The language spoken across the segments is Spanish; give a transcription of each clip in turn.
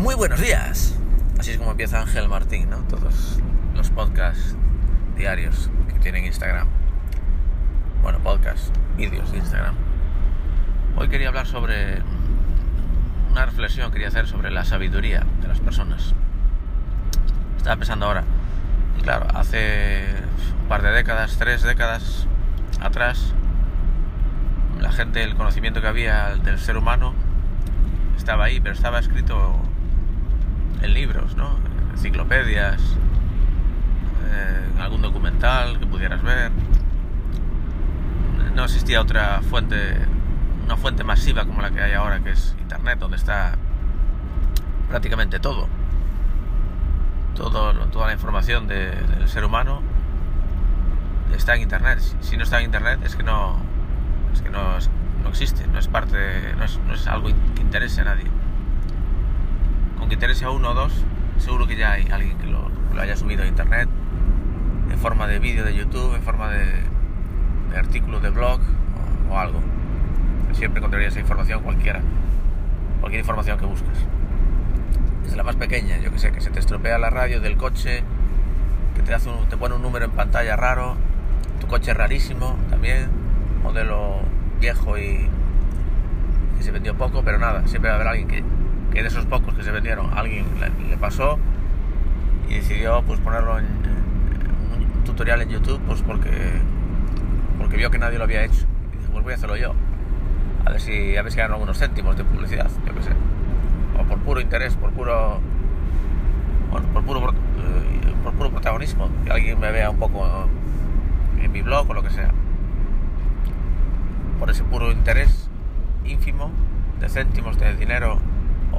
Muy buenos días. Así es como empieza Ángel Martín, ¿no? Todos los podcasts diarios que tienen Instagram. Bueno, podcasts, vídeos de Instagram. Hoy quería hablar sobre una reflexión, quería hacer sobre la sabiduría de las personas. Estaba pensando ahora, y claro, hace un par de décadas, tres décadas atrás, la gente, el conocimiento que había del ser humano estaba ahí, pero estaba escrito en libros, ¿no? En enciclopedias, en algún documental que pudieras ver. No existía otra fuente, una fuente masiva como la que hay ahora, que es Internet, donde está prácticamente todo. todo toda la información de, del ser humano está en Internet. Si no está en Internet es que no, es que no, no existe, no es parte, no, es, no es algo que interese a nadie con que interese a uno o dos, seguro que ya hay alguien que lo, lo haya subido a internet en forma de vídeo de YouTube, en forma de, de artículo de blog o, o, algo. Siempre encontrarías esa información cualquiera, cualquier información que busques. Desde la más pequeña, yo que sé, que se te estropea la radio del coche, que te, hace un, te pone un número en pantalla raro, tu coche rarísimo también, modelo viejo y que se vendió poco, pero nada, siempre va a haber alguien que que de esos pocos que se vendieron alguien le, le pasó y decidió pues ponerlo en, en, un tutorial en YouTube pues porque porque vio que nadie lo había hecho. Y dijo pues voy a hacerlo yo. A ver si a ver si ganan algunos céntimos de publicidad yo qué sé. O por puro interés por puro bueno por puro eh, por puro protagonismo que alguien me vea un poco en mi blog o lo que sea. Por ese puro interés ínfimo de céntimos de dinero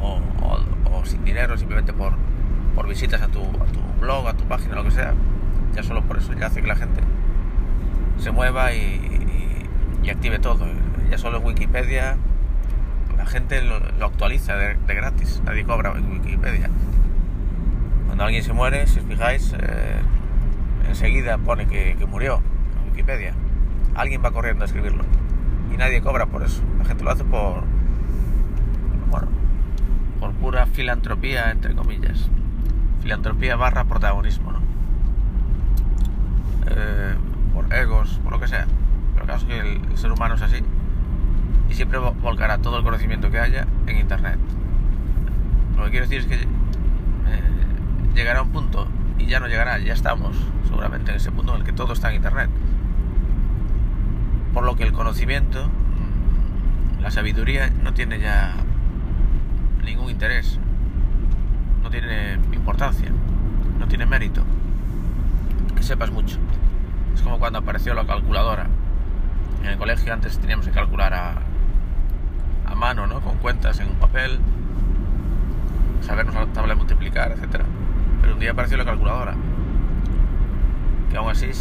o, sin dinero, simplemente por, por visitas a tu, a tu, blog, a tu página, lo que sea, ya solo por eso ya hace que la gente se mueva y, active todo. Ya solo en Wikipedia la gente lo, actualiza de, gratis, nadie cobra en Wikipedia. Cuando alguien se muere, si os fijáis, eh, enseguida pone que, que murió en Wikipedia. Alguien va corriendo a escribirlo y nadie cobra por eso. La gente lo hace por, por pura filantropía, entre comillas. Filantropía barra protagonismo, ¿no? Eh, por egos, por lo que sea. Pero el caso es que el, ser humano es así. Y siempre volcará todo el conocimiento que haya en Internet. Lo que quiero decir es que eh, llegará un punto, y ya no llegará, ya estamos seguramente en ese punto en el que todo está en Internet. Por lo que el conocimiento, la sabiduría, no tiene ya ningún interés, no tiene importancia, no tiene mérito. Que sepas mucho. Es como cuando apareció la calculadora. En el colegio antes teníamos que calcular a, a mano, ¿no? Con cuentas en un papel, sabernos la tabla de multiplicar, etc. Pero un día apareció la calculadora. Que aún así,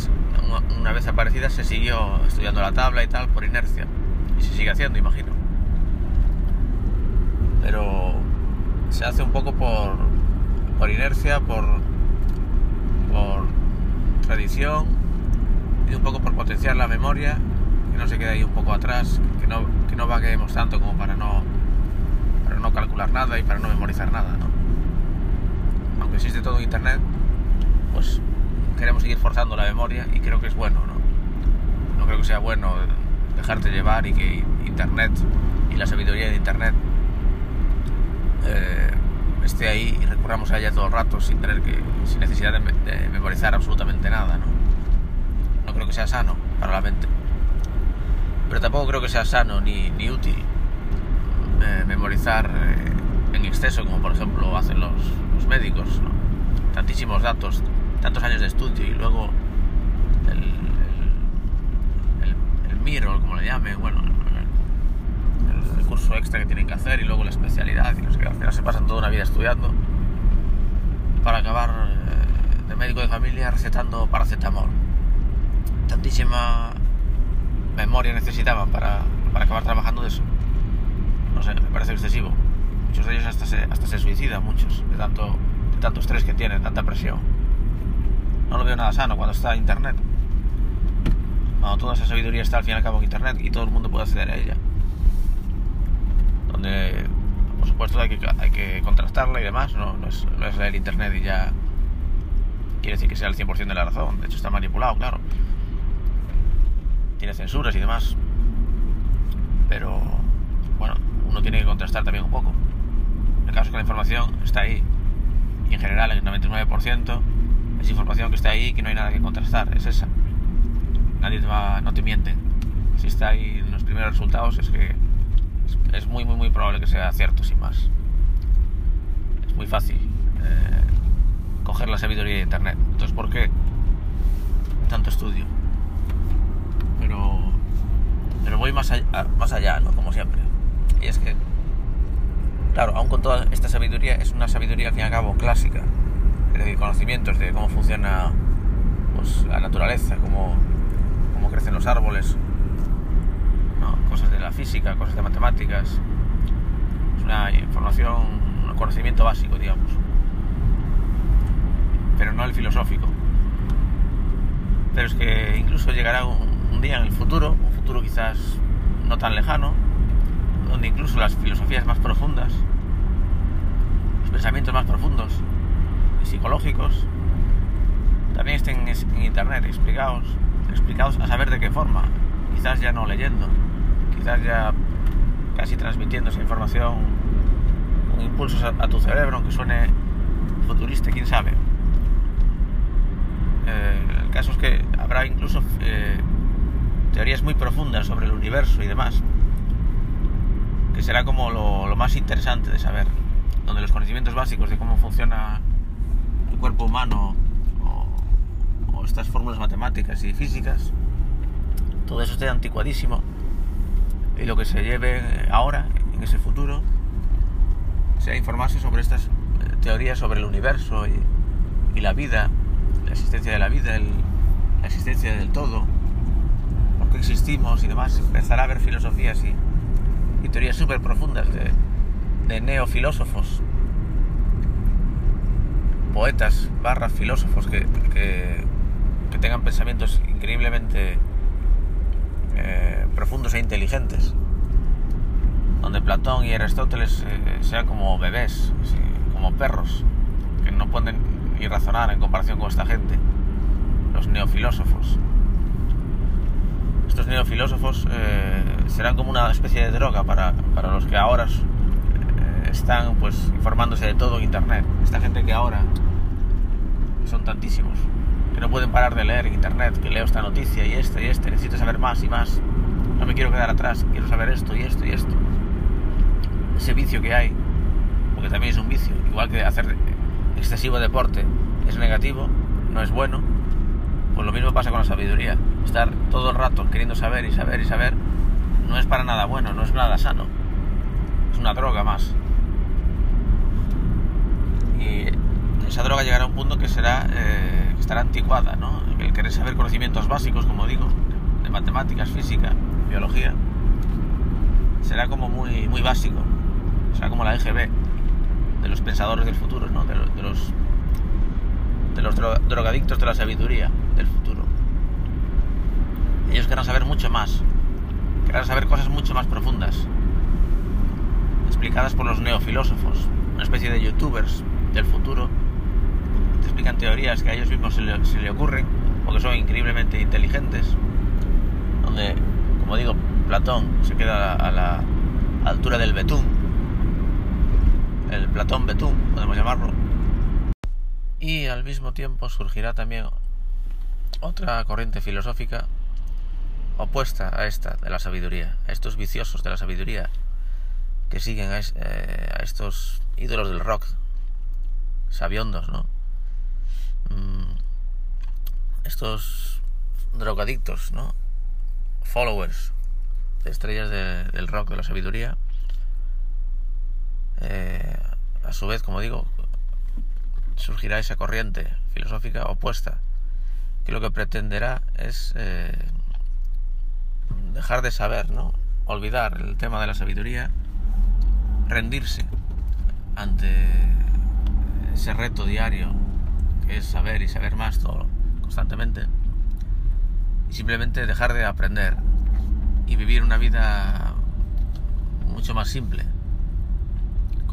una vez aparecida, se siguió estudiando la tabla y tal por inercia. Y se sigue haciendo, imagino pero se hace un poco por, por inercia, por, por tradición y un poco por potenciar la memoria, que no se quede ahí un poco atrás, que no, que no vaguemos tanto como para no, para no calcular nada y para no memorizar nada. ¿no? Aunque existe todo en Internet, pues queremos seguir forzando la memoria y creo que es bueno. ¿no? no creo que sea bueno dejarte llevar y que Internet y la sabiduría de Internet eh, esté ahí y recurramos a ella todo el rato sin tener que sin necesidad de, de, memorizar absolutamente nada ¿no? no creo que sea sano para la mente pero tampoco creo que sea sano ni, ni útil eh, memorizar eh, en exceso como por ejemplo hacen los, los médicos ¿no? tantísimos datos tantos años de estudio y luego el, el, el, como le llamen bueno curso extra que tienen que hacer y luego la especialidad y no sé qué. Al final se pasan toda una vida estudiando para acabar eh, de médico de familia recetando paracetamol. Tantísima memoria necesitaban para, para acabar trabajando de eso. No sé, me parece excesivo. Muchos de ellos hasta se, hasta se suicidan, muchos, de tanto, de tanto estrés que tienen, tanta presión. No lo veo nada sano cuando está internet. Cuando toda esa sabiduría está al fin y al cabo en internet y todo el mundo puede acceder a ella donde Por supuesto hay que, hay que contrastarla y demás, no, no, es, no es el Internet y ya quiere decir que sea el 100% de la razón. De hecho está manipulado, claro. Tiene censuras y demás. Pero bueno, uno tiene que contrastar también un poco. El caso es que la información está ahí. Y en general, el 99% es información que está ahí que no hay nada que contrastar. Es esa. Nadie te va, no te miente. Si está ahí en los primeros resultados, es que es, es muy, muy, muy probable que sea cierto, sin más. Es muy fácil eh, coger la sabiduría de Internet. Entonces, ¿por qué tanto estudio? Pero, pero voy más allá, más allá, ¿no? Como siempre. Y es que, claro, aún con toda esta sabiduría, es una sabiduría al fin y al cabo clásica. Es decir, conocimientos de cómo funciona pues, la naturaleza, cómo, cómo crecen los árboles. Cosas de la física, cosas de matemáticas. Es una información, un conocimiento básico, digamos. Pero no el filosófico. Pero es que incluso llegará un, un día en el futuro, un futuro quizás no tan lejano, donde incluso las filosofías más profundas, los pensamientos más profundos y psicológicos, también estén en internet explicados, explicados a saber de qué forma, quizás ya no leyendo, quizás ya casi transmitiendo esa información con impulsos a, a tu cerebro, aunque suene futurista, quién sabe. Eh, el caso es que habrá incluso eh, teorías muy profundas sobre el universo y demás, que será como lo, lo, más interesante de saber, donde los conocimientos básicos de cómo funciona el cuerpo humano o, o estas fórmulas matemáticas y físicas, todo eso esté anticuadísimo y lo que se lleve ahora, en ese futuro, sea informarse sobre estas teorías sobre el universo y, la vida, la existencia de la vida, la existencia del todo, por qué existimos y demás, empezará a haber filosofías y, teorías súper profundas de, neofilósofos, poetas barra filósofos que, que tengan pensamientos increíblemente eh, profundos e inteligentes, donde Platón y Aristóteles eh, sean como bebés, como perros, que no pueden ni razonar en comparación con esta gente, los neofilósofos. Estos neofilósofos eh, serán como una especie de droga para, para los que ahora están pues informándose de todo en internet. Esta gente que ahora son tantísimos, no pueden parar de leer internet, que leo esta noticia y esta y este, necesito saber más y más. No me quiero quedar atrás, quiero saber esto y esto y esto. Ese vicio que hay, porque también es un vicio, igual que hacer excesivo deporte es negativo, no es bueno, pues lo mismo pasa con la sabiduría. Estar todo el rato queriendo saber y saber y saber no es para nada bueno, no es nada sano. Es una droga más. Y esa droga llegará a un punto que será eh, que estará anticuada, ¿no? El querer saber conocimientos básicos, como digo, de matemáticas, física, biología, será como muy, muy básico. Será como la EGB de los pensadores del futuro, ¿no? de, de los de los dro drogadictos de la sabiduría del futuro. Ellos querrán saber mucho más, querrán saber cosas mucho más profundas, explicadas por los neofilósofos, una especie de youtubers del futuro, te explican teorías que a ellos mismos se le, ocurren, porque son increíblemente inteligentes, donde, como digo, Platón se queda a la, a la altura del betún, el Platón betún, podemos llamarlo, y al mismo tiempo surgirá también otra corriente filosófica opuesta a esta de la sabiduría, a estos viciosos de la sabiduría que siguen a, es, eh, a estos ídolos del rock, sabiondos, ¿no? Mm, estos drogadictos, ¿no? Followers de estrellas de, del rock, de la sabiduría, eh, a su vez, como digo, surgirá esa corriente filosófica opuesta, que lo que pretenderá es eh, dejar de saber, ¿no? olvidar el tema de la sabiduría, rendirse ante ese reto diario es saber y saber más todo constantemente y simplemente dejar de aprender y vivir una vida mucho más simple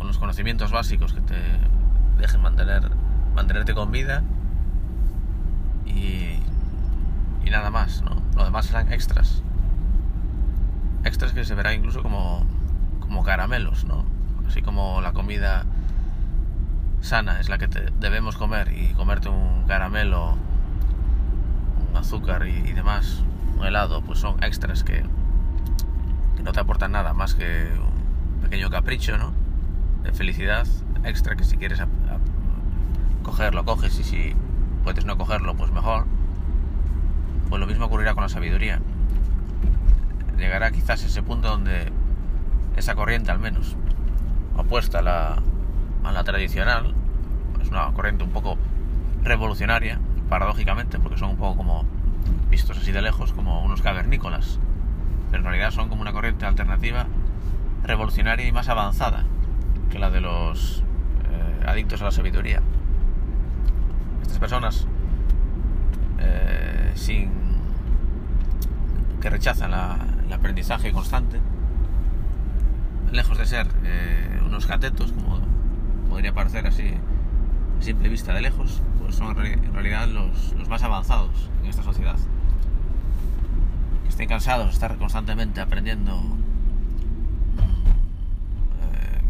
los conocimientos básicos que te dejen mantener, mantenerte con vida y, y nada más, ¿no? Lo demás serán extras. Extras que se verá incluso como, como caramelos, ¿no? Así como la comida sana es la que debemos comer y comerte un caramelo, un azúcar y, demás, un helado, pues son extras que, no te aportan nada más que un pequeño capricho, ¿no? De felicidad extra que si quieres cogerlo, coges y si puedes no cogerlo, pues mejor. Pues lo mismo ocurrirá con la sabiduría. Llegará quizás ese punto donde esa corriente al menos, opuesta a la, a la tradicional, es una corriente un poco revolucionaria, paradójicamente, porque son un poco como vistos así de lejos, como unos cavernícolas, pero en realidad son como una corriente alternativa revolucionaria y más avanzada que la de los eh, adictos a la sabiduría. Estas personas eh, sin que rechazan el aprendizaje constante, lejos de ser eh, unos catetos, como podría parecer así a simple vista de lejos, pues son en realidad los, más avanzados en esta sociedad. Que estén cansados de estar constantemente aprendiendo, mm, eh,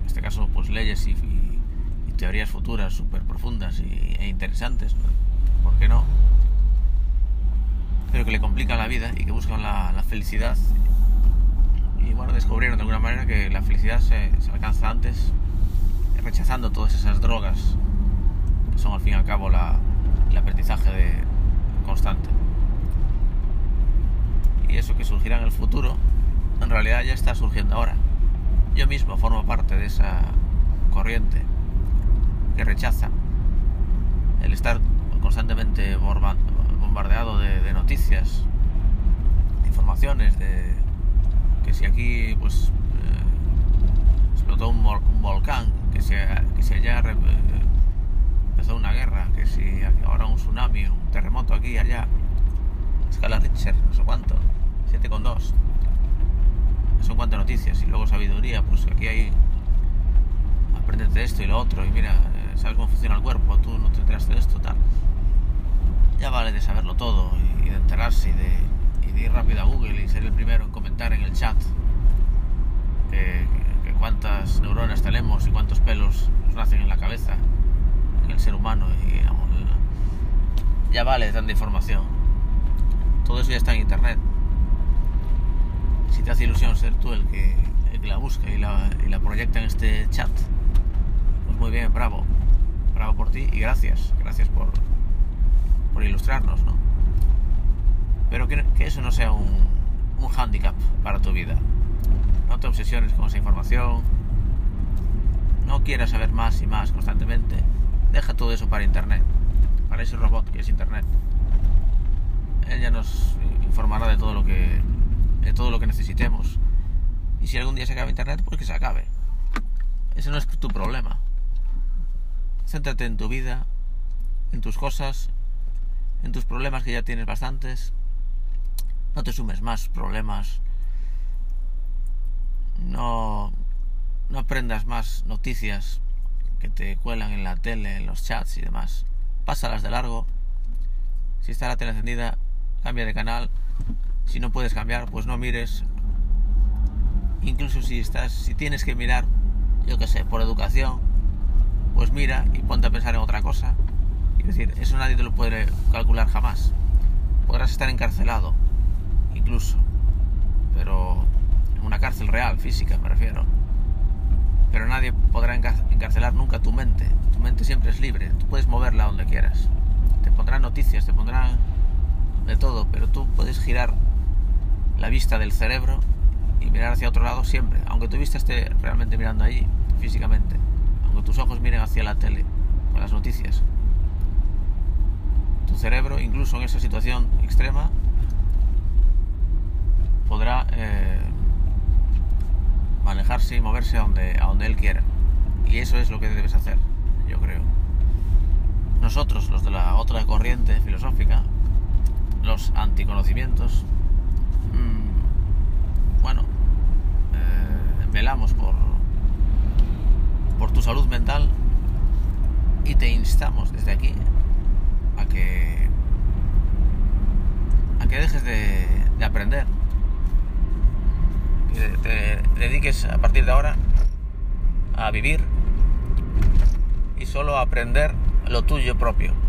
en este caso, pues leyes y, teorías futuras súper profundas e interesantes, ¿por qué no? Pero que le complican la vida y que buscan la, felicidad. Y bueno, descubrieron de alguna manera que la felicidad se alcanza antes rechazando todas esas drogas que son al fin y al cabo el aprendizaje de, constante. Y eso que surgirá en el futuro, en realidad ya está surgiendo ahora. Yo mismo formo parte de esa corriente que rechaza el estar constantemente bombardeado de, noticias, de informaciones, de que si aquí pues eh, explotó un volcán, que si, que allá eh, empezó una guerra, que si ahora un tsunami, un terremoto aquí allá, escala Richter, no sé cuánto, 7,2, son cuantas noticias y luego sabiduría, pues aquí hay, aprendete esto y lo otro y mira, eh, sabes cómo funciona el cuerpo, tú no te enteraste de esto, tal. Ya vale de saberlo todo y, de enterarse y de, y de ir rápido a Google y ser el primero en comentar en el chat que, cuántas neuronas tenemos y cuántos pelos nos nacen en la cabeza, en el ser humano. Y, ya vale tanta información. Todo eso ya está en internet. Si te hace ilusión ser tú el que, la busca y la, proyecta en este chat, pues muy bien, bravo. Bravo por ti y gracias. Gracias por, por ilustrarnos, ¿no? Pero que, eso no sea un, un hándicap para tu vida no te obsesiones con esa información, no quieras saber más y más constantemente, deja todo eso para Internet, para ese robot que es Internet. Él ya nos informará de todo lo que, de todo lo que necesitemos. Y si algún día se acaba Internet, pues que se acabe. Ese no es tu problema. Céntrate en tu vida, en tus cosas, en tus problemas que ya tienes bastantes. No te sumes más problemas no, no aprendas más noticias que te cuelan en la tele, en los chats y demás. Pásalas de largo. Si está la tele encendida, cambia de canal. Si no puedes cambiar, pues no mires. Incluso si estás, si tienes que mirar, yo que sé, por educación, pues mira y ponte a pensar en otra cosa. Es decir, eso nadie te lo puede calcular jamás. Podrás estar encarcelado, incluso, pero una cárcel real, física me refiero. Pero nadie podrá encarcelar nunca tu mente. Tu mente siempre es libre, tú puedes moverla donde quieras. Te pondrán noticias, te pondrán de todo, pero tú puedes girar la vista del cerebro y mirar hacia otro lado siempre, aunque tu vista esté realmente mirando allí, físicamente, aunque tus ojos miren hacia la tele, con las noticias. Tu cerebro, incluso en esa situación extrema, podrá eh, manejarse y moverse a donde, a donde él quiera. Y eso es lo que debes hacer, yo creo. Nosotros, los de la otra corriente filosófica, los anticonocimientos, mmm, bueno, eh, velamos por, por tu salud mental y te instamos desde aquí a que a que dejes de, de aprender te dediques a partir de ahora a vivir y solo a aprender lo tuyo propio